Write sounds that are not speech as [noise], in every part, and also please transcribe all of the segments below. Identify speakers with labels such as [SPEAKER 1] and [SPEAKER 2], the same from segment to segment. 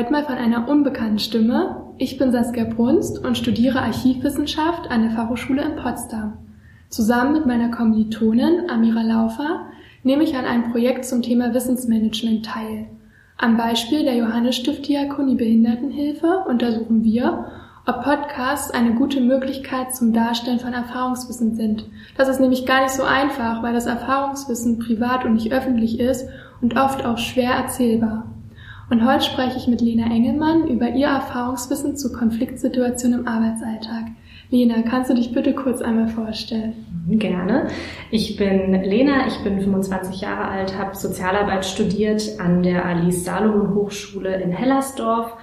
[SPEAKER 1] heute mal von einer unbekannten Stimme. Ich bin Saskia Brunst und studiere Archivwissenschaft an der Fachhochschule in Potsdam. Zusammen mit meiner Kommilitonin Amira Laufer nehme ich an einem Projekt zum Thema Wissensmanagement teil. Am Beispiel der Johannes Stift Diakonie Behindertenhilfe untersuchen wir, ob Podcasts eine gute Möglichkeit zum Darstellen von Erfahrungswissen sind. Das ist nämlich gar nicht so einfach, weil das Erfahrungswissen privat und nicht öffentlich ist und oft auch schwer erzählbar. Und heute spreche ich mit Lena Engelmann über ihr Erfahrungswissen zu Konfliktsituationen im Arbeitsalltag. Lena, kannst du dich bitte kurz einmal vorstellen?
[SPEAKER 2] Gerne. Ich bin Lena, ich bin 25 Jahre alt, habe Sozialarbeit studiert an der Alice Salomon Hochschule in Hellersdorf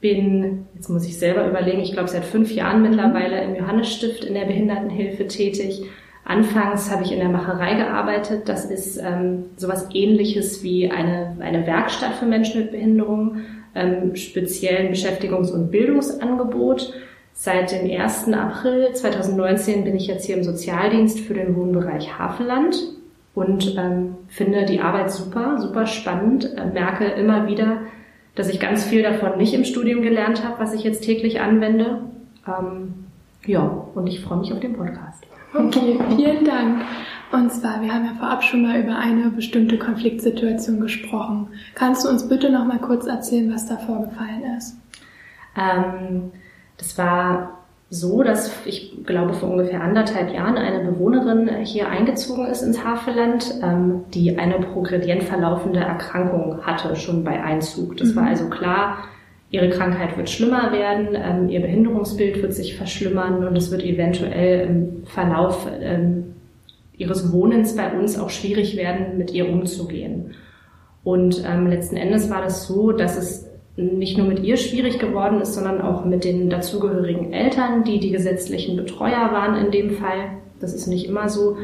[SPEAKER 2] bin, jetzt muss ich selber überlegen, ich glaube seit fünf Jahren mittlerweile im Johannesstift in der Behindertenhilfe tätig. Anfangs habe ich in der Macherei gearbeitet. Das ist ähm, sowas ähnliches wie eine, eine Werkstatt für Menschen mit Behinderung, ähm, speziellen Beschäftigungs- und Bildungsangebot. Seit dem 1. April 2019 bin ich jetzt hier im Sozialdienst für den Wohnbereich Havelland und ähm, finde die Arbeit super, super spannend, äh, merke immer wieder, dass ich ganz viel davon nicht im Studium gelernt habe, was ich jetzt täglich anwende. Ähm, ja, und ich freue mich auf den Podcast.
[SPEAKER 1] Okay, vielen Dank. Und zwar, wir haben ja vorab schon mal über eine bestimmte Konfliktsituation gesprochen. Kannst du uns bitte noch mal kurz erzählen, was da vorgefallen ist?
[SPEAKER 2] Ähm, das war so, dass ich glaube vor ungefähr anderthalb Jahren eine Bewohnerin hier eingezogen ist ins Havelland, ähm, die eine progredient verlaufende Erkrankung hatte schon bei Einzug. Das mhm. war also klar, ihre Krankheit wird schlimmer werden, ähm, ihr Behinderungsbild wird sich verschlimmern und es wird eventuell im Verlauf ähm, ihres Wohnens bei uns auch schwierig werden, mit ihr umzugehen. Und ähm, letzten Endes war das so, dass es nicht nur mit ihr schwierig geworden ist, sondern auch mit den dazugehörigen Eltern, die die gesetzlichen Betreuer waren in dem Fall. Das ist nicht immer so.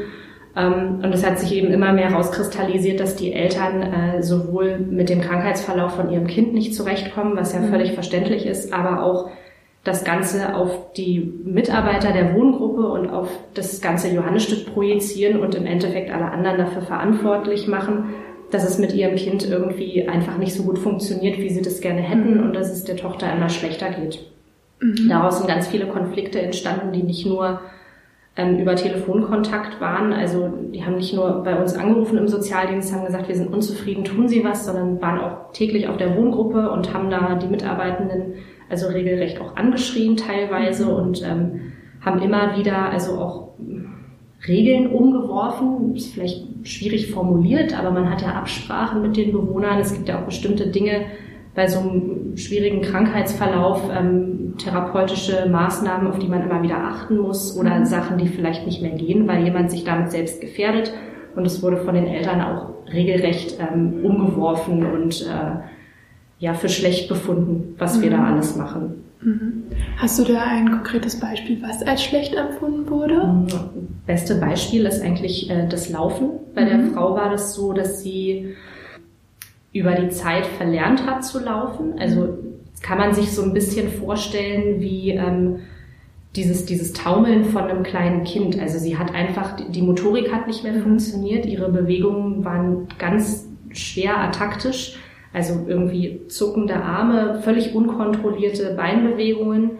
[SPEAKER 2] Ähm, und es hat sich eben immer mehr herauskristallisiert, dass die Eltern äh, sowohl mit dem Krankheitsverlauf von ihrem Kind nicht zurechtkommen, was ja mhm. völlig verständlich ist, aber auch das Ganze auf die Mitarbeiter der Wohngruppe und auf das ganze Johannesstift projizieren und im Endeffekt alle anderen dafür verantwortlich machen, dass es mit ihrem Kind irgendwie einfach nicht so gut funktioniert, wie sie das gerne hätten mhm. und dass es der Tochter immer schlechter geht. Mhm. Daraus sind ganz viele Konflikte entstanden, die nicht nur ähm, über Telefonkontakt waren. Also die haben nicht nur bei uns angerufen im Sozialdienst, haben gesagt, wir sind unzufrieden, tun Sie was, sondern waren auch täglich auf der Wohngruppe und haben da die Mitarbeitenden also regelrecht auch angeschrien teilweise mhm. und ähm, haben immer wieder also auch Regeln umgeworfen. Ist vielleicht schwierig formuliert, aber man hat ja Absprachen mit den Bewohnern. Es gibt ja auch bestimmte Dinge bei so einem schwierigen Krankheitsverlauf, ähm, therapeutische Maßnahmen, auf die man immer wieder achten muss oder mhm. Sachen, die vielleicht nicht mehr gehen, weil jemand sich damit selbst gefährdet. Und es wurde von den Eltern auch regelrecht ähm, umgeworfen und äh, ja für schlecht befunden, was mhm. wir da mhm. alles machen.
[SPEAKER 1] Mhm. Hast du da ein konkretes Beispiel, was als schlecht empfunden wurde?
[SPEAKER 2] Beste Beispiel ist eigentlich äh, das Laufen. Bei mhm. der Frau war das so, dass sie über die Zeit verlernt hat zu laufen. Also kann man sich so ein bisschen vorstellen wie ähm, dieses, dieses Taumeln von einem kleinen Kind. Also sie hat einfach, die Motorik hat nicht mehr funktioniert, ihre Bewegungen waren ganz schwer ataktisch also irgendwie zuckende Arme, völlig unkontrollierte Beinbewegungen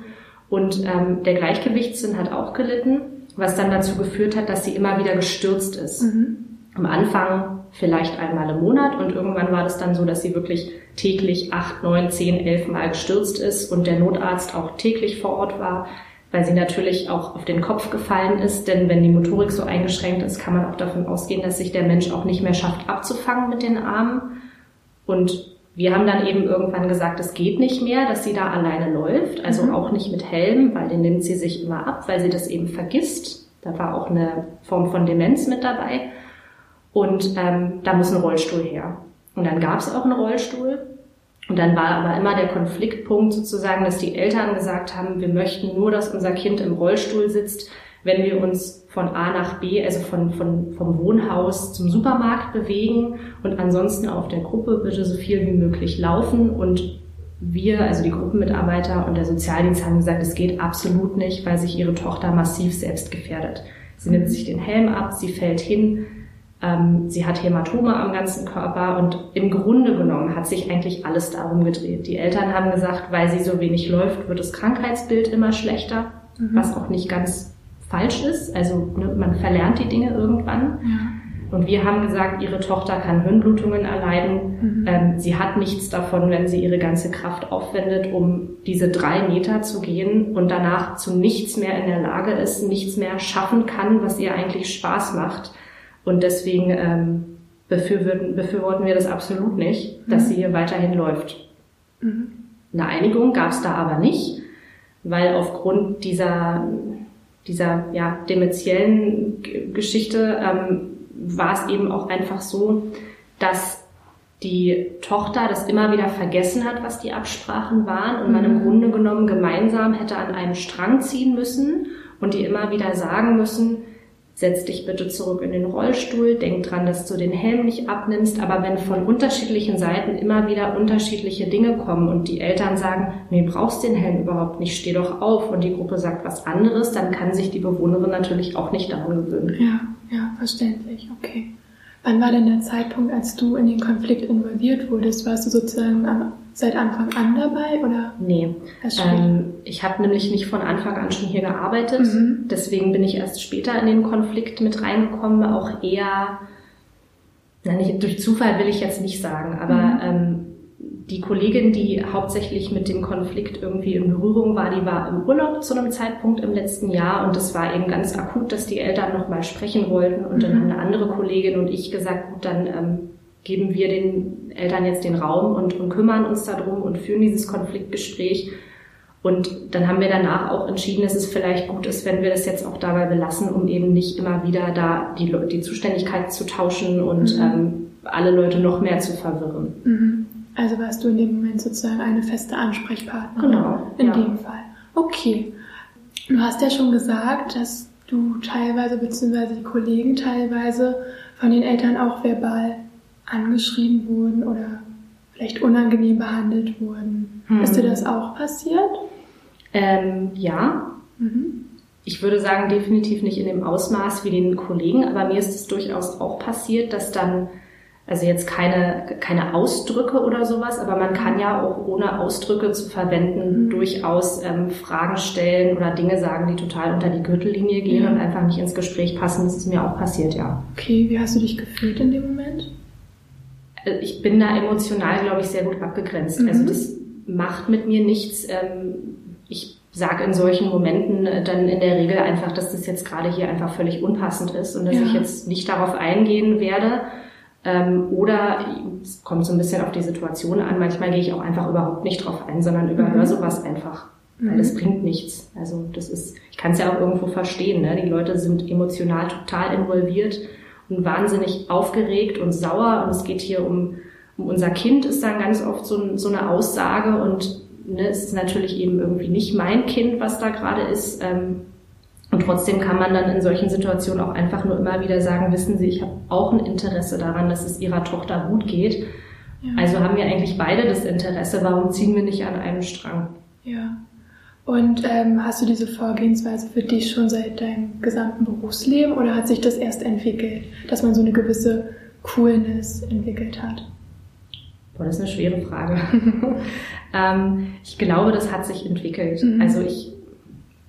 [SPEAKER 2] und ähm, der Gleichgewichtssinn hat auch gelitten, was dann dazu geführt hat, dass sie immer wieder gestürzt ist. Mhm. Am Anfang vielleicht einmal im Monat und irgendwann war das dann so, dass sie wirklich täglich acht, neun, zehn, elf Mal gestürzt ist und der Notarzt auch täglich vor Ort war, weil sie natürlich auch auf den Kopf gefallen ist, denn wenn die Motorik so eingeschränkt ist, kann man auch davon ausgehen, dass sich der Mensch auch nicht mehr schafft abzufangen mit den Armen. Und wir haben dann eben irgendwann gesagt, es geht nicht mehr, dass sie da alleine läuft, also mhm. auch nicht mit Helm, weil den nimmt sie sich immer ab, weil sie das eben vergisst. Da war auch eine Form von Demenz mit dabei. Und ähm, da muss ein Rollstuhl her. Und dann gab es auch einen Rollstuhl. Und dann war aber immer der Konfliktpunkt sozusagen, dass die Eltern gesagt haben, wir möchten nur, dass unser Kind im Rollstuhl sitzt, wenn wir uns von A nach B, also von, von, vom Wohnhaus zum Supermarkt bewegen und ansonsten auf der Gruppe bitte so viel wie möglich laufen und wir, also die Gruppenmitarbeiter und der Sozialdienst haben gesagt, es geht absolut nicht, weil sich ihre Tochter massiv selbst gefährdet. Sie nimmt sich den Helm ab, sie fällt hin, sie hat Hämatome am ganzen Körper und im Grunde genommen hat sich eigentlich alles darum gedreht. Die Eltern haben gesagt, weil sie so wenig läuft, wird das Krankheitsbild immer schlechter, mhm. was auch nicht ganz falsch ist. Also ne, man verlernt die Dinge irgendwann. Ja. Und wir haben gesagt, ihre Tochter kann Hirnblutungen erleiden. Mhm. Ähm, sie hat nichts davon, wenn sie ihre ganze Kraft aufwendet, um diese drei Meter zu gehen und danach zu nichts mehr in der Lage ist, nichts mehr schaffen kann, was ihr eigentlich Spaß macht. Und deswegen ähm, befürworten, befürworten wir das absolut nicht, dass mhm. sie hier weiterhin läuft. Mhm. Eine Einigung gab es da aber nicht, weil aufgrund dieser, dieser ja, dementiellen Geschichte ähm, war es eben auch einfach so, dass die Tochter das immer wieder vergessen hat, was die Absprachen waren und man im mhm. Grunde genommen gemeinsam hätte an einem Strang ziehen müssen und die immer wieder sagen müssen, setz dich bitte zurück in den Rollstuhl, denk dran, dass du den Helm nicht abnimmst, aber wenn von unterschiedlichen Seiten immer wieder unterschiedliche Dinge kommen und die Eltern sagen, nee, brauchst den Helm überhaupt nicht, steh doch auf und die Gruppe sagt was anderes, dann kann sich die Bewohnerin natürlich auch nicht daran gewöhnen.
[SPEAKER 1] Ja, ja, verständlich, okay. Wann war denn der Zeitpunkt, als du in den Konflikt involviert wurdest? Warst du sozusagen am, seit Anfang an dabei oder?
[SPEAKER 2] Nee. Ähm, ich habe nämlich nicht von Anfang an schon hier gearbeitet. Mhm. Deswegen bin ich erst später in den Konflikt mit reingekommen. Auch eher, na, nicht, durch Zufall will ich jetzt nicht sagen, aber mhm. ähm, die Kollegin, die hauptsächlich mit dem Konflikt irgendwie in Berührung war, die war im Urlaub zu einem Zeitpunkt im letzten Jahr und es war eben ganz akut, dass die Eltern nochmal sprechen wollten und mhm. dann haben eine andere Kollegin und ich gesagt, gut, dann ähm, geben wir den Eltern jetzt den Raum und, und kümmern uns darum und führen dieses Konfliktgespräch. Und dann haben wir danach auch entschieden, dass es vielleicht gut ist, wenn wir das jetzt auch dabei belassen, um eben nicht immer wieder da die, die Zuständigkeit zu tauschen und mhm. ähm, alle Leute noch mehr zu verwirren.
[SPEAKER 1] Mhm. Also warst du in dem Moment sozusagen eine feste Ansprechpartnerin.
[SPEAKER 2] Genau.
[SPEAKER 1] In ja. dem Fall. Okay. Du hast ja schon gesagt, dass du teilweise, beziehungsweise die Kollegen teilweise von den Eltern auch verbal angeschrieben wurden oder vielleicht unangenehm behandelt wurden. Hm. Ist dir das auch passiert?
[SPEAKER 2] Ähm, ja. Mhm. Ich würde sagen, definitiv nicht in dem Ausmaß wie den Kollegen, aber mir ist es durchaus auch passiert, dass dann also jetzt keine, keine Ausdrücke oder sowas, aber man kann ja auch ohne Ausdrücke zu verwenden mhm. durchaus ähm, Fragen stellen oder Dinge sagen, die total unter die Gürtellinie gehen ja. und einfach nicht ins Gespräch passen. Das ist mir auch passiert, ja.
[SPEAKER 1] Okay, wie hast du dich gefühlt in dem Moment?
[SPEAKER 2] Äh, ich bin da emotional, glaube ich, sehr gut abgegrenzt. Mhm. Also das macht mit mir nichts. Ähm, ich sage in solchen Momenten äh, dann in der Regel einfach, dass das jetzt gerade hier einfach völlig unpassend ist und dass ja. ich jetzt nicht darauf eingehen werde ähm, oder es kommt so ein bisschen auf die Situation an. Manchmal gehe ich auch einfach überhaupt nicht drauf ein, sondern überhöre mhm. sowas einfach. Weil das mhm. bringt nichts. Also das ist, ich kann es ja auch irgendwo verstehen. Ne? Die Leute sind emotional total involviert wahnsinnig aufgeregt und sauer. Und es geht hier um, um unser Kind, ist dann ganz oft so, so eine Aussage. Und ne, es ist natürlich eben irgendwie nicht mein Kind, was da gerade ist. Ähm, und trotzdem kann man dann in solchen Situationen auch einfach nur immer wieder sagen, wissen Sie, ich habe auch ein Interesse daran, dass es Ihrer Tochter gut geht. Ja. Also haben wir eigentlich beide das Interesse, warum ziehen wir nicht an einem Strang?
[SPEAKER 1] Ja. Und ähm, hast du diese Vorgehensweise für dich schon seit deinem gesamten Berufsleben oder hat sich das erst entwickelt, dass man so eine gewisse Coolness entwickelt hat?
[SPEAKER 2] Boah, das ist eine schwere Frage. [laughs] ähm, ich glaube, das hat sich entwickelt. Mhm. Also ich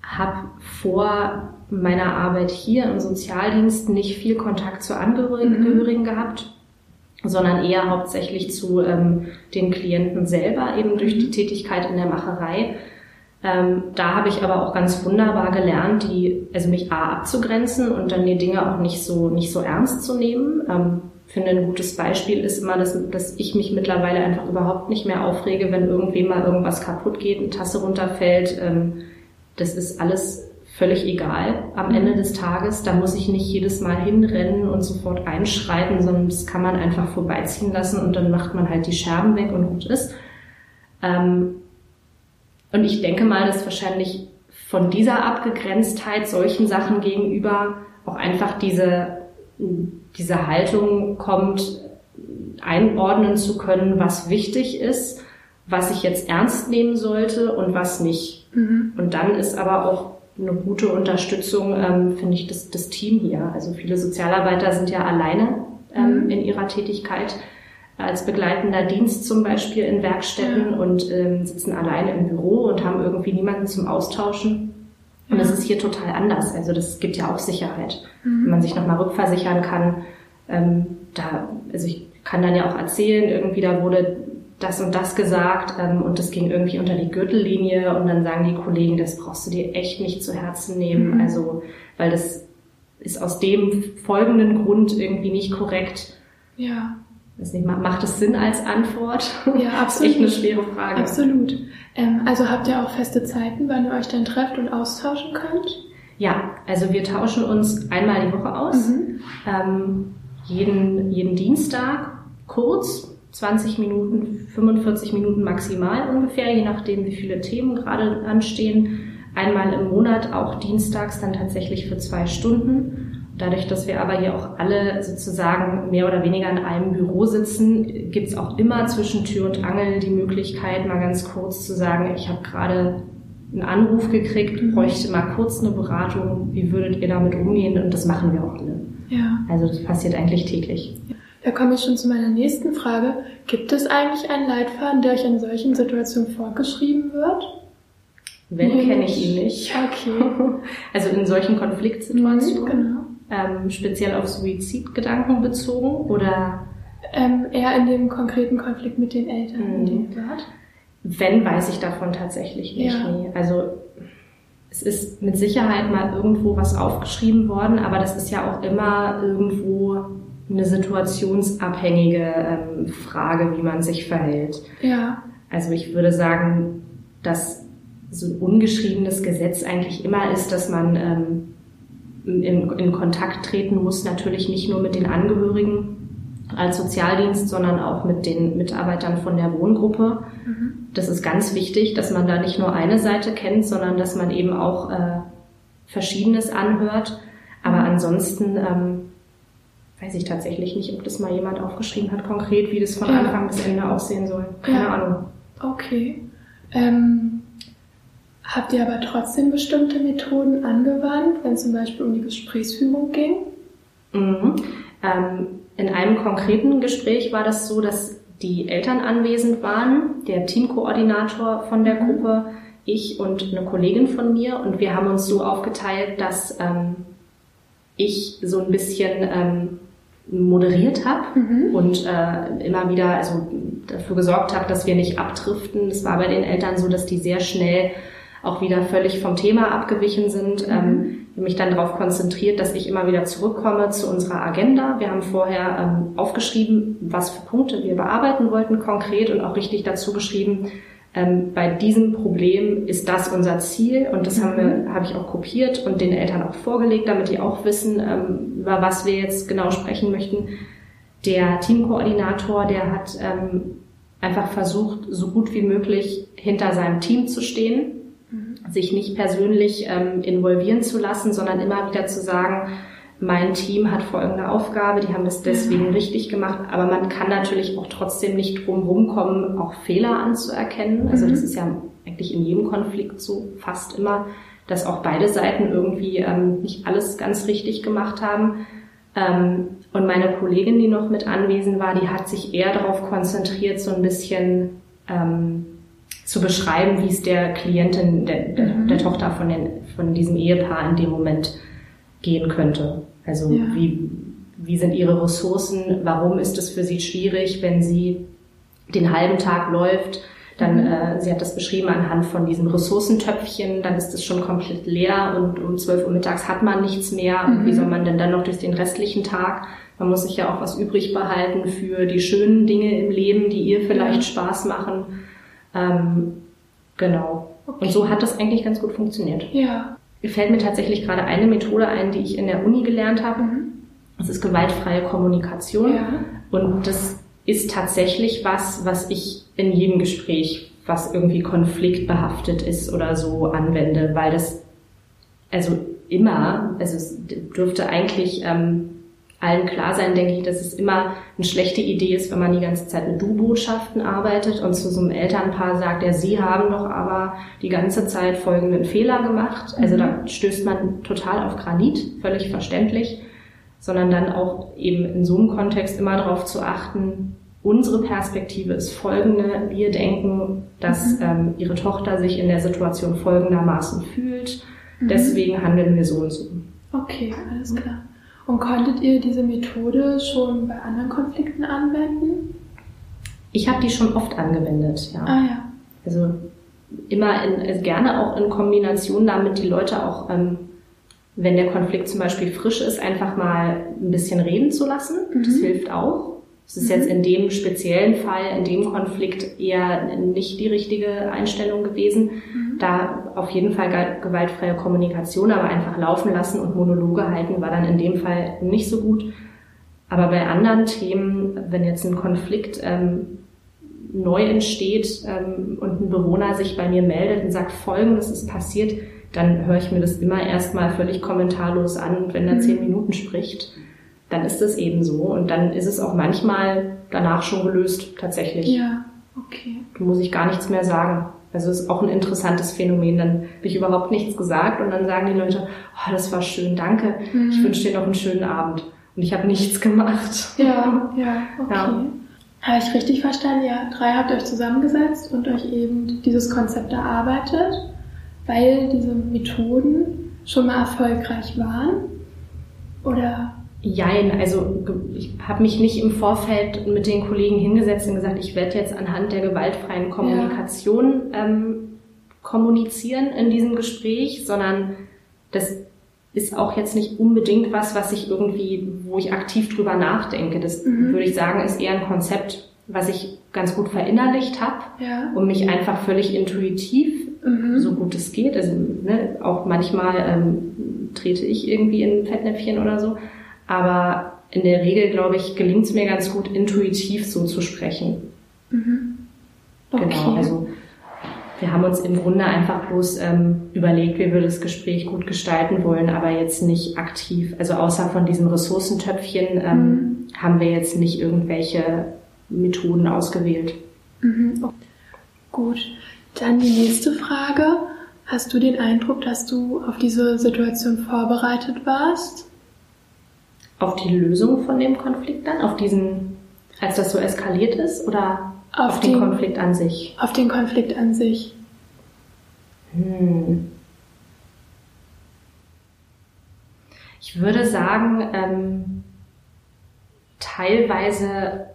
[SPEAKER 2] habe vor meiner Arbeit hier im Sozialdienst nicht viel Kontakt zu Angehörigen mhm. gehabt, sondern eher hauptsächlich zu ähm, den Klienten selber, eben durch die mhm. Tätigkeit in der Macherei. Ähm, da habe ich aber auch ganz wunderbar gelernt, die, also mich A abzugrenzen und dann die Dinge auch nicht so, nicht so ernst zu nehmen. Ähm, finde ein gutes Beispiel ist immer, dass, dass ich mich mittlerweile einfach überhaupt nicht mehr aufrege, wenn irgendwem mal irgendwas kaputt geht, eine Tasse runterfällt. Ähm, das ist alles völlig egal am Ende des Tages. Da muss ich nicht jedes Mal hinrennen und sofort einschreiten, sondern das kann man einfach vorbeiziehen lassen und dann macht man halt die Scherben weg und gut ist. Ähm, und ich denke mal, dass wahrscheinlich von dieser Abgegrenztheit solchen Sachen gegenüber auch einfach diese, diese Haltung kommt, einordnen zu können, was wichtig ist, was ich jetzt ernst nehmen sollte und was nicht. Mhm. Und dann ist aber auch eine gute Unterstützung, ähm, finde ich, das, das Team hier. Also viele Sozialarbeiter sind ja alleine ähm, mhm. in ihrer Tätigkeit als begleitender Dienst zum Beispiel in Werkstätten und ähm, sitzen alleine im Büro und haben irgendwie niemanden zum Austauschen. Und das ist hier total anders. Also das gibt ja auch Sicherheit. Mhm. Wenn man sich nochmal rückversichern kann, ähm, da, also ich kann dann ja auch erzählen, irgendwie da wurde das und das gesagt ähm, und das ging irgendwie unter die Gürtellinie und dann sagen die Kollegen, das brauchst du dir echt nicht zu Herzen nehmen. Mhm. Also, weil das ist aus dem folgenden Grund irgendwie nicht korrekt.
[SPEAKER 1] Ja.
[SPEAKER 2] Weiß nicht, macht es Sinn als Antwort?
[SPEAKER 1] Ja, [laughs] absolut.
[SPEAKER 2] echt eine schwere Frage.
[SPEAKER 1] Absolut. Ähm, also habt ihr auch feste Zeiten, wann ihr euch dann trefft und austauschen könnt?
[SPEAKER 2] Ja, also wir tauschen uns einmal die Woche aus. Mhm. Ähm, jeden, jeden Dienstag kurz, 20 Minuten, 45 Minuten maximal ungefähr, je nachdem, wie viele Themen gerade anstehen. Einmal im Monat, auch dienstags, dann tatsächlich für zwei Stunden. Dadurch, dass wir aber hier auch alle sozusagen mehr oder weniger in einem Büro sitzen, gibt es auch immer zwischen Tür und Angel die Möglichkeit, mal ganz kurz zu sagen, ich habe gerade einen Anruf gekriegt, mhm. bräuchte mal kurz eine Beratung, wie würdet ihr damit umgehen? Und das machen wir auch alle.
[SPEAKER 1] Ja.
[SPEAKER 2] Also das passiert eigentlich täglich.
[SPEAKER 1] Da komme ich schon zu meiner nächsten Frage. Gibt es eigentlich einen Leitfaden, der euch in solchen Situationen vorgeschrieben wird?
[SPEAKER 2] Wenn, kenne ich ihn nicht.
[SPEAKER 1] Okay. [laughs]
[SPEAKER 2] Also in solchen Konfliktsituationen.
[SPEAKER 1] Genau.
[SPEAKER 2] Ähm, speziell auf Suizidgedanken bezogen oder?
[SPEAKER 1] Ähm, eher in dem konkreten Konflikt mit den Eltern,
[SPEAKER 2] mhm. den Wenn, weiß ich davon tatsächlich nicht. Ja. Nee. Also es ist mit Sicherheit mal irgendwo was aufgeschrieben worden, aber das ist ja auch immer irgendwo eine situationsabhängige ähm, Frage, wie man sich verhält.
[SPEAKER 1] Ja.
[SPEAKER 2] Also ich würde sagen, dass so ein ungeschriebenes Gesetz eigentlich immer ist, dass man ähm, in, in Kontakt treten muss, natürlich nicht nur mit den Angehörigen als Sozialdienst, sondern auch mit den Mitarbeitern von der Wohngruppe. Mhm. Das ist ganz wichtig, dass man da nicht nur eine Seite kennt, sondern dass man eben auch äh, Verschiedenes anhört. Aber mhm. ansonsten ähm, weiß ich tatsächlich nicht, ob das mal jemand aufgeschrieben hat, konkret, wie das von ja. Anfang bis Ende aussehen soll. Keine ja. Ahnung.
[SPEAKER 1] Okay. Ähm, habt ihr aber trotzdem bestimmte Methoden angewandt, wenn zum Beispiel um die Gesprächsführung ging?
[SPEAKER 2] Mhm. Ähm, in einem konkreten Gespräch war das so, dass die Eltern anwesend waren, der Teamkoordinator von der mhm. Gruppe, ich und eine Kollegin von mir. Und wir haben uns so aufgeteilt, dass ähm, ich so ein bisschen ähm, moderiert habe mhm. und äh, immer wieder also dafür gesorgt habe, dass wir nicht abdriften. Es war bei den Eltern so, dass die sehr schnell auch wieder völlig vom Thema abgewichen sind. Mhm. Ähm, mich dann darauf konzentriert, dass ich immer wieder zurückkomme zu unserer Agenda. Wir haben vorher ähm, aufgeschrieben, was für Punkte wir bearbeiten wollten konkret und auch richtig dazu geschrieben, ähm, bei diesem Problem ist das unser Ziel und das mhm. haben wir, mhm. habe ich auch kopiert und den Eltern auch vorgelegt, damit die auch wissen, ähm, über was wir jetzt genau sprechen möchten. Der Teamkoordinator, der hat ähm, einfach versucht, so gut wie möglich hinter seinem Team zu stehen. Sich nicht persönlich ähm, involvieren zu lassen, sondern immer wieder zu sagen, mein Team hat folgende Aufgabe, die haben deswegen mhm. richtig gemacht, aber man kann natürlich auch trotzdem nicht drum rumkommen, auch Fehler anzuerkennen. Also das mhm. ist ja eigentlich in jedem Konflikt so fast immer, dass auch beide Seiten irgendwie ähm, nicht alles ganz richtig gemacht haben. Ähm, und meine Kollegin, die noch mit anwesend war, die hat sich eher darauf konzentriert, so ein bisschen ähm, zu beschreiben, wie es der Klientin, der, der, mhm. der Tochter von, den, von diesem Ehepaar in dem Moment gehen könnte. Also ja. wie, wie sind ihre Ressourcen? Warum ist es für sie schwierig, wenn sie den halben Tag läuft? Dann, mhm. äh, sie hat das beschrieben anhand von diesem Ressourcentöpfchen, dann ist es schon komplett leer und um 12 Uhr mittags hat man nichts mehr. Mhm. Und wie mhm. soll man denn dann noch durch den restlichen Tag? Man muss sich ja auch was übrig behalten für die schönen Dinge im Leben, die ihr vielleicht. Spaß machen. Ähm, genau. Okay. Und so hat das eigentlich ganz gut funktioniert.
[SPEAKER 1] Ja
[SPEAKER 2] fällt mir tatsächlich gerade eine Methode ein, die ich in der Uni gelernt habe. Mhm. Das ist gewaltfreie Kommunikation.
[SPEAKER 1] Ja.
[SPEAKER 2] Und das ist tatsächlich was, was ich in jedem Gespräch, was irgendwie konfliktbehaftet ist oder so, anwende, weil das also immer, also es dürfte eigentlich ähm, allen klar sein, denke ich, dass es immer eine schlechte Idee ist, wenn man die ganze Zeit mit Du-Botschaften arbeitet und zu so einem Elternpaar sagt, ja, sie haben doch aber die ganze Zeit folgenden Fehler gemacht. Also da mhm. stößt man total auf Granit, völlig verständlich. sondern dann auch eben in so einem Kontext immer darauf zu achten, unsere Perspektive ist folgende. Wir denken, dass mhm. ähm, ihre Tochter sich in der Situation folgendermaßen fühlt. Mhm. Deswegen handeln wir so und so.
[SPEAKER 1] Okay, alles klar. Und konntet ihr diese Methode schon bei anderen Konflikten anwenden?
[SPEAKER 2] Ich habe die schon oft angewendet, ja.
[SPEAKER 1] Ah ja.
[SPEAKER 2] Also immer in, also gerne auch in Kombination damit die Leute auch, ähm, wenn der Konflikt zum Beispiel frisch ist, einfach mal ein bisschen reden zu lassen. Mhm. Das hilft auch. Es ist mhm. jetzt in dem speziellen Fall, in dem Konflikt eher nicht die richtige Einstellung gewesen. Mhm. Da auf jeden Fall gewaltfreie Kommunikation, aber einfach laufen lassen und Monologe halten war dann in dem Fall nicht so gut. Aber bei anderen Themen, wenn jetzt ein Konflikt ähm, neu entsteht ähm, und ein Bewohner sich bei mir meldet und sagt, folgendes ist passiert, dann höre ich mir das immer erstmal völlig kommentarlos an und wenn er mhm. zehn Minuten spricht, dann ist es eben so. Und dann ist es auch manchmal danach schon gelöst, tatsächlich.
[SPEAKER 1] Ja, okay.
[SPEAKER 2] Da muss ich gar nichts mehr sagen. Also ist auch ein interessantes Phänomen. Dann habe ich überhaupt nichts gesagt und dann sagen die Leute, oh, das war schön, danke. Mhm. Ich wünsche dir noch einen schönen Abend. Und ich habe nichts gemacht.
[SPEAKER 1] Ja, [laughs] ja, okay. Ja. Habe ich richtig verstanden? Ja, drei habt euch zusammengesetzt und euch eben dieses Konzept erarbeitet, weil diese Methoden schon mal erfolgreich waren? Oder?
[SPEAKER 2] Jein, also ich habe mich nicht im Vorfeld mit den Kollegen hingesetzt und gesagt, ich werde jetzt anhand der gewaltfreien Kommunikation ja. ähm, kommunizieren in diesem Gespräch, sondern das ist auch jetzt nicht unbedingt was, was ich irgendwie, wo ich aktiv drüber nachdenke. Das mhm. würde ich sagen, ist eher ein Konzept, was ich ganz gut verinnerlicht habe ja. und mich einfach völlig intuitiv, mhm. so gut es geht, also ne, auch manchmal ähm, trete ich irgendwie in Fettnäpfchen oder so, aber in der Regel, glaube ich, gelingt es mir ganz gut, intuitiv so zu sprechen. Mhm. Genau, okay. Genau, also wir haben uns im Grunde einfach bloß ähm, überlegt, wie wir das Gespräch gut gestalten wollen, aber jetzt nicht aktiv. Also außer von diesem Ressourcentöpfchen ähm, mhm. haben wir jetzt nicht irgendwelche Methoden ausgewählt.
[SPEAKER 1] Mhm. Gut, dann die nächste Frage. Hast du den Eindruck, dass du auf diese Situation vorbereitet warst?
[SPEAKER 2] Auf die Lösung von dem Konflikt dann? Auf diesen, als das so eskaliert ist? Oder auf, auf den, den, Konflikt an sich?
[SPEAKER 1] Auf den Konflikt an sich.
[SPEAKER 2] Hm. Ich würde sagen, ähm, teilweise,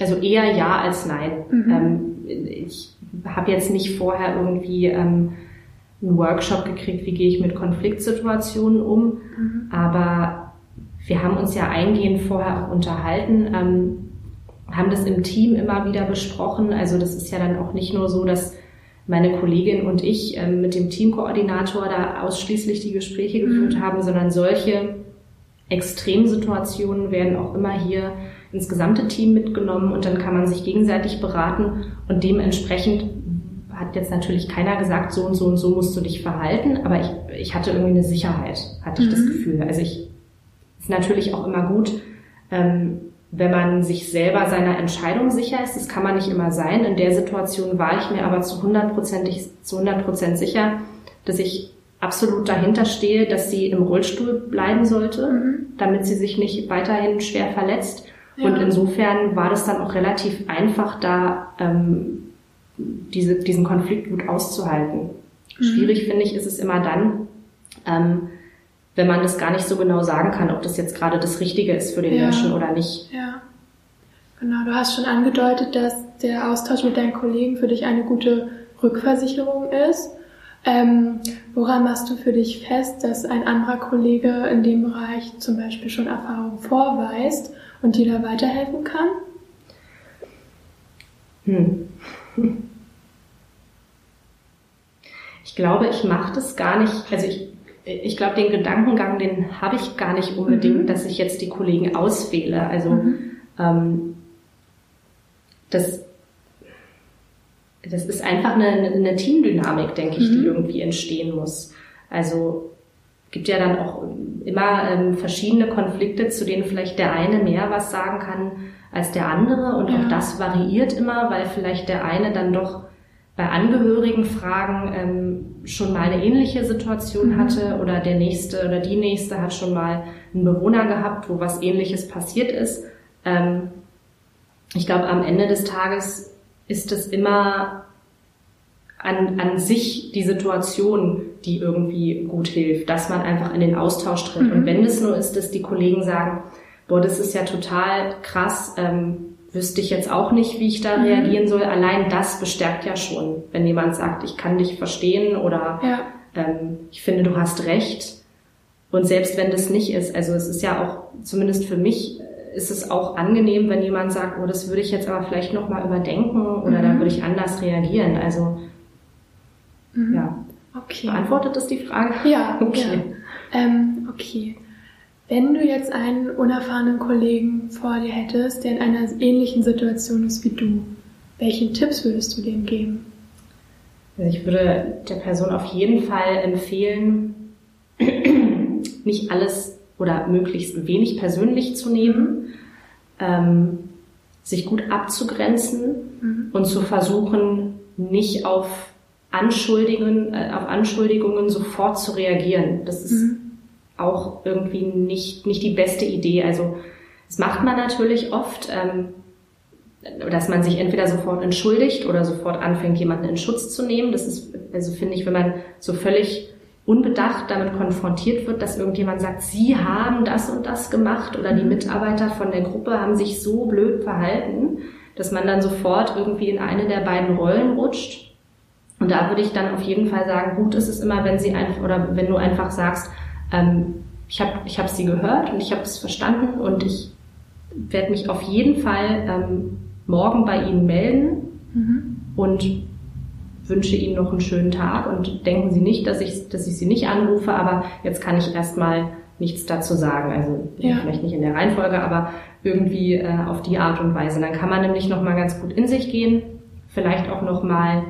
[SPEAKER 2] also eher ja als nein. Mhm. Ähm, ich habe jetzt nicht vorher irgendwie ähm, einen Workshop gekriegt, wie gehe ich mit Konfliktsituationen um, mhm. aber wir haben uns ja eingehend vorher auch unterhalten. Ähm, haben das im Team immer wieder besprochen. Also das ist ja dann auch nicht nur so, dass meine Kollegin und ich ähm, mit dem Teamkoordinator da ausschließlich die Gespräche mhm. geführt haben, sondern solche Extremsituationen werden auch immer hier ins gesamte Team mitgenommen und dann kann man sich gegenseitig beraten und dementsprechend hat jetzt natürlich keiner gesagt, so und so und so musst du dich verhalten, aber ich, ich hatte irgendwie eine Sicherheit, hatte ich das mhm. Gefühl. Also ich ist natürlich auch immer gut, ähm, wenn man sich selber seiner Entscheidung sicher ist. Das kann man nicht immer sein. In der Situation war ich mir aber zu 100%, zu 100 sicher, dass ich absolut dahinter stehe, dass sie im Rollstuhl bleiben sollte, mhm. damit sie sich nicht weiterhin schwer verletzt. Ja. Und insofern war das dann auch relativ einfach, da ähm, diese, diesen Konflikt gut auszuhalten. Mhm. Schwierig finde ich ist es immer dann, ähm, wenn man das gar nicht so genau sagen kann, ob das jetzt gerade das Richtige ist für den ja. Menschen oder nicht.
[SPEAKER 1] Ja. Genau, du hast schon angedeutet, dass der Austausch mit deinen Kollegen für dich eine gute Rückversicherung ist. Ähm, woran machst du für dich fest, dass ein anderer Kollege in dem Bereich zum Beispiel schon Erfahrung vorweist und dir da weiterhelfen kann?
[SPEAKER 2] Hm. Ich glaube, ich mache das gar nicht, also ich ich glaube, den Gedankengang, den habe ich gar nicht unbedingt, mhm. dass ich jetzt die Kollegen auswähle. Also mhm. ähm, das, das ist einfach eine, eine Teamdynamik, denke ich, mhm. die irgendwie entstehen muss. Also gibt ja dann auch immer ähm, verschiedene Konflikte, zu denen vielleicht der eine mehr was sagen kann als der andere. Und ja. auch das variiert immer, weil vielleicht der eine dann doch bei Angehörigen fragen, ähm, schon mal eine ähnliche Situation mhm. hatte oder der nächste oder die nächste hat schon mal einen Bewohner gehabt, wo was ähnliches passiert ist. Ähm, ich glaube, am Ende des Tages ist es immer an, an sich die Situation, die irgendwie gut hilft, dass man einfach in den Austausch tritt. Mhm. Und wenn es nur ist, dass die Kollegen sagen, boah, das ist ja total krass, ähm, wüsste ich jetzt auch nicht, wie ich da mhm. reagieren soll. Allein das bestärkt ja schon, wenn jemand sagt, ich kann dich verstehen oder ja. ähm, ich finde, du hast recht. Und selbst wenn das nicht ist, also es ist ja auch, zumindest für mich, ist es auch angenehm, wenn jemand sagt, oh, das würde ich jetzt aber vielleicht nochmal überdenken oder mhm. da würde ich anders reagieren. Also mhm. ja. Okay. Beantwortet das die Frage?
[SPEAKER 1] Ja. [laughs] Okay. Ja. Ähm, okay. Wenn du jetzt einen unerfahrenen Kollegen vor dir hättest, der in einer ähnlichen Situation ist wie du, welchen Tipps würdest du dem geben?
[SPEAKER 2] Also ich würde der Person auf jeden Fall empfehlen, [clears throat] nicht alles oder möglichst wenig persönlich zu nehmen, ähm, sich gut abzugrenzen mhm. und zu versuchen, nicht auf Anschuldigungen, äh, auf Anschuldigungen sofort zu reagieren. Das ist mhm auch irgendwie nicht, nicht die beste Idee. Also das macht man natürlich oft, ähm, dass man sich entweder sofort entschuldigt oder sofort anfängt, jemanden in Schutz zu nehmen. Das ist, also finde ich, wenn man so völlig unbedacht damit konfrontiert wird, dass irgendjemand sagt, Sie haben das und das gemacht oder die mhm. Mitarbeiter von der Gruppe haben sich so blöd verhalten, dass man dann sofort irgendwie in eine der beiden Rollen rutscht. Und da würde ich dann auf jeden Fall sagen, gut ist es immer, wenn sie einfach oder wenn du einfach sagst, ähm, ich habe ich hab sie gehört und ich habe es verstanden und ich werde mich auf jeden Fall ähm, morgen bei Ihnen melden mhm. und wünsche Ihnen noch einen schönen Tag und denken Sie nicht, dass ich, dass ich Sie nicht anrufe, aber jetzt kann ich erstmal nichts dazu sagen. Also ja. vielleicht nicht in der Reihenfolge, aber irgendwie äh, auf die Art und Weise. Dann kann man nämlich nochmal ganz gut in sich gehen, vielleicht auch nochmal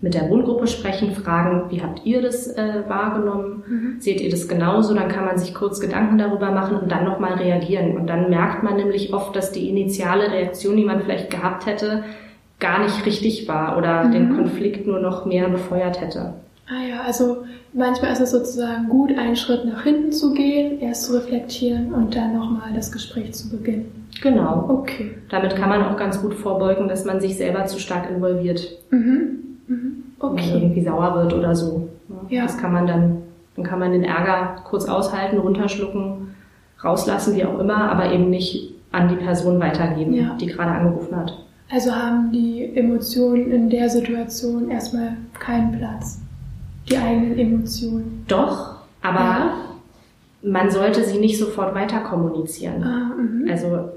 [SPEAKER 2] mit der Wohngruppe sprechen, fragen, wie habt ihr das äh, wahrgenommen? Mhm. Seht ihr das genauso? Dann kann man sich kurz Gedanken darüber machen und dann nochmal reagieren. Und dann merkt man nämlich oft, dass die initiale Reaktion, die man vielleicht gehabt hätte, gar nicht richtig war oder mhm. den Konflikt nur noch mehr befeuert hätte.
[SPEAKER 1] Ah ja, also manchmal ist es sozusagen gut, einen Schritt nach hinten zu gehen, erst zu reflektieren und dann nochmal das Gespräch zu beginnen.
[SPEAKER 2] Genau. Okay. Damit kann man auch ganz gut vorbeugen, dass man sich selber zu stark involviert. Mhm. Mhm. Okay. Wenn irgendwie sauer wird oder so. Ja. Das kann man dann, dann kann man den Ärger kurz aushalten, runterschlucken, rauslassen, wie auch immer, aber eben nicht an die Person weitergeben, ja. die gerade angerufen hat.
[SPEAKER 1] Also haben die Emotionen in der Situation erstmal keinen Platz. Die eigenen Emotionen.
[SPEAKER 2] Doch, aber ja. man sollte sie nicht sofort weiter kommunizieren. Ah, mhm. also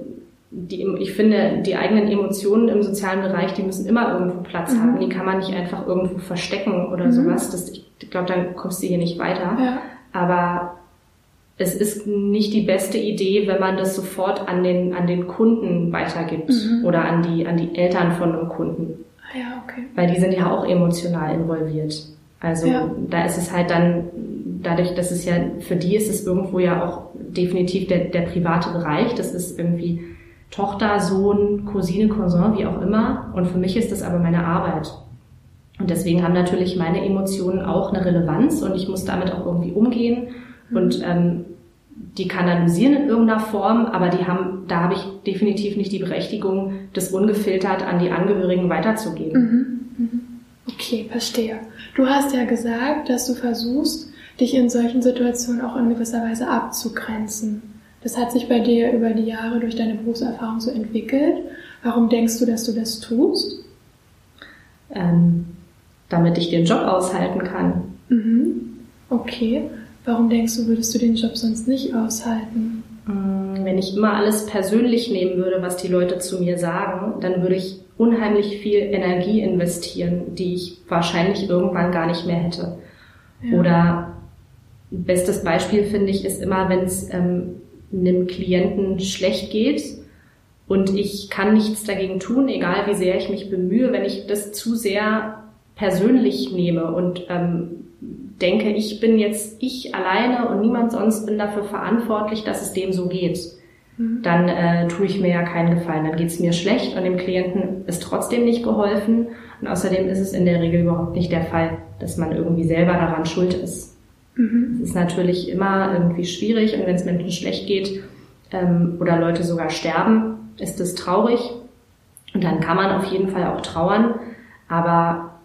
[SPEAKER 2] die, ich finde, die eigenen Emotionen im sozialen Bereich, die müssen immer irgendwo Platz mhm. haben. Die kann man nicht einfach irgendwo verstecken oder mhm. sowas. Das, ich glaube, dann kommst du hier nicht weiter. Ja. Aber es ist nicht die beste Idee, wenn man das sofort an den, an den Kunden weitergibt mhm. oder an die, an die Eltern von einem Kunden.
[SPEAKER 1] Ah ja, okay.
[SPEAKER 2] Weil die sind ja auch emotional involviert. Also ja. da ist es halt dann, dadurch, dass es ja, für die ist es irgendwo ja auch definitiv der, der private Bereich. Das ist irgendwie Tochter, Sohn, Cousine, Cousin, wie auch immer. Und für mich ist das aber meine Arbeit. Und deswegen haben natürlich meine Emotionen auch eine Relevanz und ich muss damit auch irgendwie umgehen und ähm, die kanalisieren in irgendeiner Form, aber die haben, da habe ich definitiv nicht die Berechtigung, das ungefiltert an die Angehörigen weiterzugeben.
[SPEAKER 1] Mhm. Mhm. Okay, verstehe. Du hast ja gesagt, dass du versuchst, dich in solchen Situationen auch in gewisser Weise abzugrenzen. Das hat sich bei dir über die Jahre durch deine Berufserfahrung so entwickelt. Warum denkst du, dass du das tust?
[SPEAKER 2] Ähm, damit ich den Job aushalten kann.
[SPEAKER 1] Mhm. Okay. Warum denkst du, würdest du den Job sonst nicht aushalten?
[SPEAKER 2] Mm, wenn ich immer alles persönlich nehmen würde, was die Leute zu mir sagen, dann würde ich unheimlich viel Energie investieren, die ich wahrscheinlich irgendwann gar nicht mehr hätte. Ja. Oder bestes Beispiel finde ich ist immer, wenn es ähm, einem Klienten schlecht geht und ich kann nichts dagegen tun, egal wie sehr ich mich bemühe, wenn ich das zu sehr persönlich nehme und ähm, denke, ich bin jetzt ich alleine und niemand sonst bin dafür verantwortlich, dass es dem so geht. mhm. dann äh, tue ich mir ja keinen Gefallen. Dann geht es mir schlecht und dem Klienten ist trotzdem nicht geholfen. Und außerdem ist es in der Regel überhaupt nicht der Fall, dass man irgendwie selber daran schuld ist. Mhm. Es ist natürlich immer irgendwie schwierig und wenn es Menschen schlecht geht ähm, oder Leute sogar sterben, ist es traurig. Und dann kann man auf jeden Fall auch trauern, aber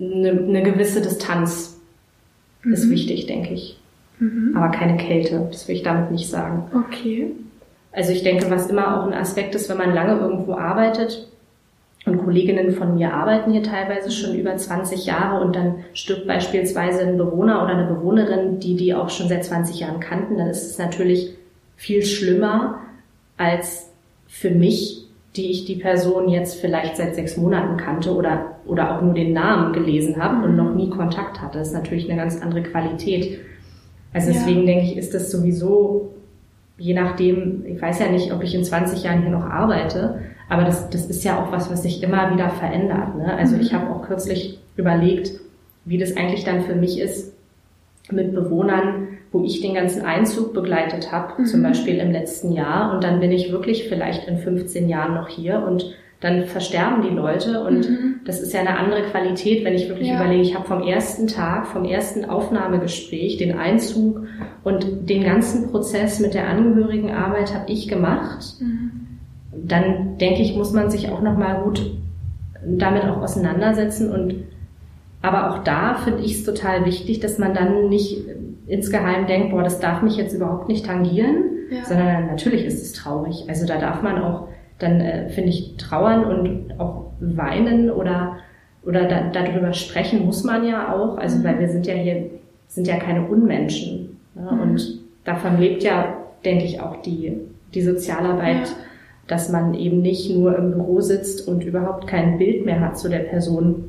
[SPEAKER 2] eine, eine gewisse Distanz mhm. ist wichtig, denke ich. Mhm. Aber keine Kälte, das will ich damit nicht sagen.
[SPEAKER 1] Okay.
[SPEAKER 2] Also ich denke, was immer auch ein Aspekt ist, wenn man lange irgendwo arbeitet, und Kolleginnen von mir arbeiten hier teilweise schon über 20 Jahre und dann stirbt beispielsweise ein Bewohner oder eine Bewohnerin, die die auch schon seit 20 Jahren kannten, dann ist es natürlich viel schlimmer als für mich, die ich die Person jetzt vielleicht seit sechs Monaten kannte oder, oder auch nur den Namen gelesen habe und noch nie Kontakt hatte. Das ist natürlich eine ganz andere Qualität. Also deswegen ja. denke ich, ist das sowieso, je nachdem, ich weiß ja nicht, ob ich in 20 Jahren hier noch arbeite, aber das, das ist ja auch was, was sich immer wieder verändert. Ne? Also ich mhm. habe auch kürzlich überlegt, wie das eigentlich dann für mich ist mit Bewohnern, wo ich den ganzen Einzug begleitet habe, mhm. zum Beispiel im letzten Jahr. Und dann bin ich wirklich vielleicht in 15 Jahren noch hier und dann versterben die Leute und mhm. das ist ja eine andere Qualität, wenn ich wirklich ja. überlege, ich habe vom ersten Tag, vom ersten Aufnahmegespräch, den Einzug und den ganzen Prozess mit der Angehörigenarbeit habe ich gemacht. Mhm dann denke ich, muss man sich auch nochmal gut damit auch auseinandersetzen und aber auch da finde ich es total wichtig, dass man dann nicht insgeheim denkt, boah, das darf mich jetzt überhaupt nicht tangieren, ja. sondern natürlich ist es traurig. Also da darf man auch dann, äh, finde ich, trauern und auch weinen oder, oder da, darüber sprechen muss man ja auch. Also mhm. weil wir sind ja hier, sind ja keine Unmenschen. Ne? Mhm. Und davon lebt ja, denke ich, auch die, die Sozialarbeit. Ja dass man eben nicht nur im Büro sitzt und überhaupt kein Bild mehr hat zu der Person,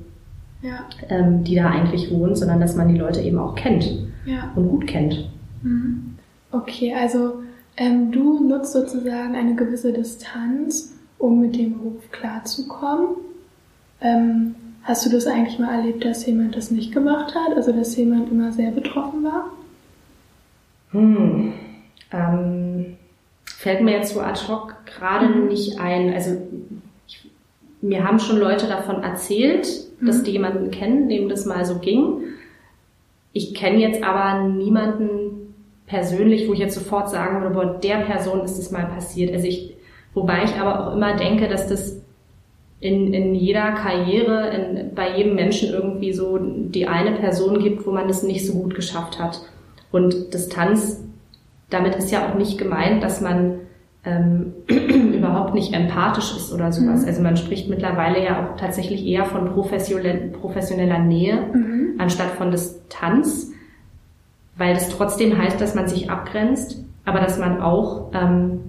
[SPEAKER 2] ja. ähm, die da eigentlich wohnt, sondern dass man die Leute eben auch kennt ja. und gut kennt.
[SPEAKER 1] Mhm. Okay, also ähm, du nutzt sozusagen eine gewisse Distanz, um mit dem Beruf klarzukommen. Ähm, hast du das eigentlich mal erlebt, dass jemand das nicht gemacht hat? Also dass jemand immer sehr betroffen war?
[SPEAKER 2] Hm. Ähm, fällt mir jetzt so ad hoc gerade mhm. nicht ein. Also ich, mir haben schon Leute davon erzählt, mhm. dass die jemanden kennen, dem das mal so ging. Ich kenne jetzt aber niemanden persönlich, wo ich jetzt sofort sagen würde, boah, der Person ist das mal passiert. Also ich, wobei ich aber auch immer denke, dass das in, in jeder Karriere, in, bei jedem Menschen irgendwie so die eine Person gibt, wo man das nicht so gut geschafft hat. Und Distanz damit ist ja auch nicht gemeint, dass man ähm, [clears throat] überhaupt nicht empathisch ist oder sowas. Mhm. Also man spricht mittlerweile ja auch tatsächlich eher von professioneller Nähe mhm. anstatt von Distanz, weil das trotzdem heißt, dass man sich abgrenzt, aber dass man auch ähm,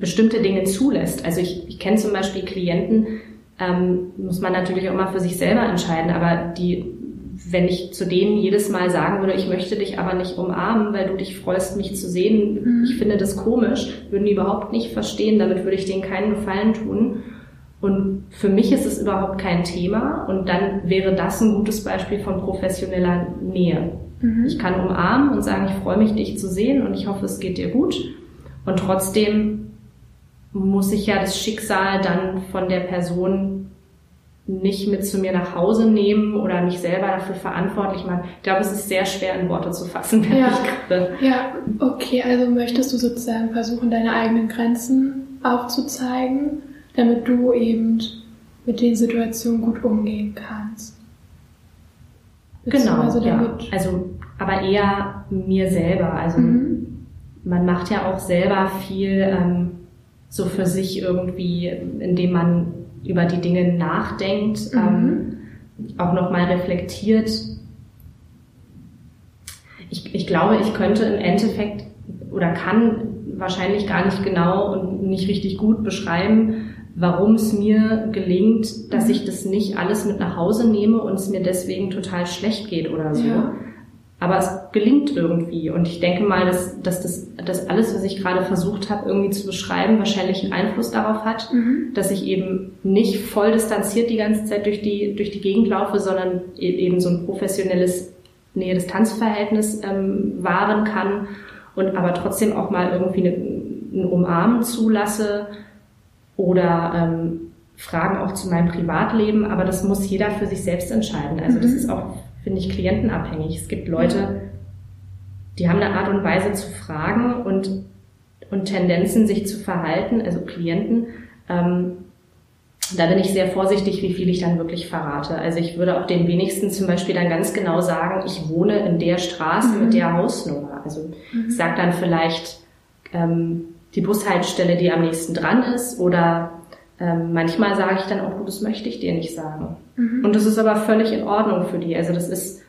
[SPEAKER 2] bestimmte Dinge zulässt. Also ich, ich kenne zum Beispiel Klienten, ähm, muss man natürlich auch mal für sich selber entscheiden, aber die wenn ich zu denen jedes Mal sagen würde, ich möchte dich aber nicht umarmen, weil du dich freust, mich zu sehen, mhm. ich finde das komisch, würden die überhaupt nicht verstehen, damit würde ich denen keinen Gefallen tun. Und für mich ist es überhaupt kein Thema und dann wäre das ein gutes Beispiel von professioneller Nähe. Mhm. Ich kann umarmen und sagen, ich freue mich, dich zu sehen und ich hoffe, es geht dir gut. Und trotzdem muss ich ja das Schicksal dann von der Person nicht mit zu mir nach Hause nehmen oder mich selber dafür verantwortlich machen. Ich glaube, es ist sehr schwer in Worte zu fassen, wenn
[SPEAKER 1] ja. ich gerade. Ja, okay, also möchtest du sozusagen versuchen, deine eigenen Grenzen aufzuzeigen, damit du eben mit den Situationen gut umgehen kannst.
[SPEAKER 2] Genau, also ja. Also, aber eher mir selber. Also mhm. man macht ja auch selber viel ähm, so für sich irgendwie, indem man über die Dinge nachdenkt, mhm. ähm, auch nochmal reflektiert. Ich, ich glaube, ich könnte im Endeffekt oder kann wahrscheinlich gar nicht genau und nicht richtig gut beschreiben, warum es mir gelingt, dass ich das nicht alles mit nach Hause nehme und es mir deswegen total schlecht geht oder so. Ja. Aber es gelingt irgendwie. Und ich denke mal, dass, dass das dass alles, was ich gerade versucht habe, irgendwie zu beschreiben, wahrscheinlich einen Einfluss darauf hat, mhm. dass ich eben nicht voll distanziert die ganze Zeit durch die, durch die Gegend laufe, sondern e-, eben so ein professionelles Nähe-Distanz-Verhältnis ähm, wahren kann und aber trotzdem auch mal irgendwie eine, ein Umarmen zulasse oder ähm, Fragen auch zu meinem Privatleben, aber das muss jeder für sich selbst entscheiden. Also mhm. das ist auch, finde ich, klientenabhängig. Es gibt Leute, die haben eine Art und Weise zu fragen und, und Tendenzen, sich zu verhalten, also Klienten. Ähm, da bin ich sehr vorsichtig, wie viel ich dann wirklich verrate. Also ich würde auch den wenigsten zum Beispiel dann ganz genau sagen, ich wohne in der Straße mhm. mit der Hausnummer. Also mhm. ich sage dann vielleicht ähm, die Bushaltestelle, die am nächsten dran ist oder ähm, manchmal sage ich dann auch, das möchte ich dir nicht sagen. Mhm. Und das ist aber völlig in Ordnung für die. Also das ist,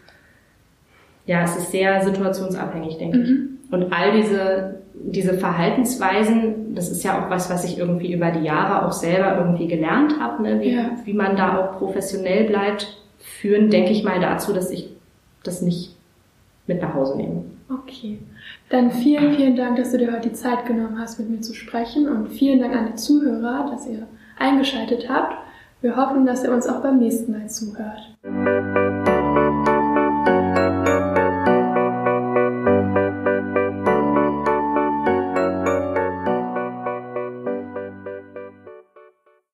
[SPEAKER 2] ja, es ist sehr situationsabhängig, denke ich. Mhm. Und all diese, diese Verhaltensweisen, das ist ja auch was, was ich irgendwie über die Jahre auch selber irgendwie gelernt habe, ne? wie, ja. wie man da auch professionell bleibt, führen, denke ich mal dazu, dass ich das nicht mit nach Hause nehme.
[SPEAKER 1] Okay. Dann vielen, vielen Dank, dass du dir heute die Zeit genommen hast, mit mir zu sprechen und vielen Dank an die Zuhörer, dass ihr eingeschaltet habt. Wir hoffen, dass ihr uns auch beim nächsten Mal zuhört.